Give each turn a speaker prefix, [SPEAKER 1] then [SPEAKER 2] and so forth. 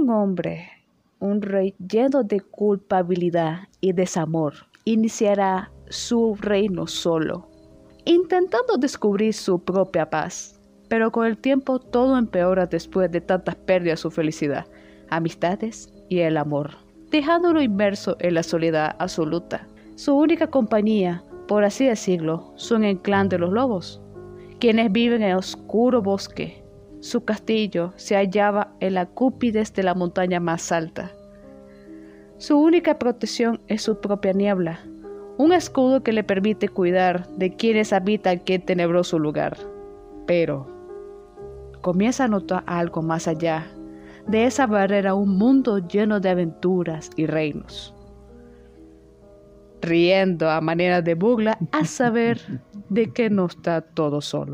[SPEAKER 1] Un hombre, un rey lleno de culpabilidad y desamor, iniciará su reino solo, intentando descubrir su propia paz. Pero con el tiempo todo empeora después de tantas pérdidas su felicidad, amistades y el amor, dejándolo inmerso en la soledad absoluta. Su única compañía, por así decirlo, son el clan de los lobos, quienes viven en el oscuro bosque. Su castillo se hallaba en la cúpides de la montaña más alta. Su única protección es su propia niebla, un escudo que le permite cuidar de quienes habitan aquel tenebroso lugar. Pero comienza a notar algo más allá de esa barrera, un mundo lleno de aventuras y reinos riendo a manera de burla a saber de que no está todo solo.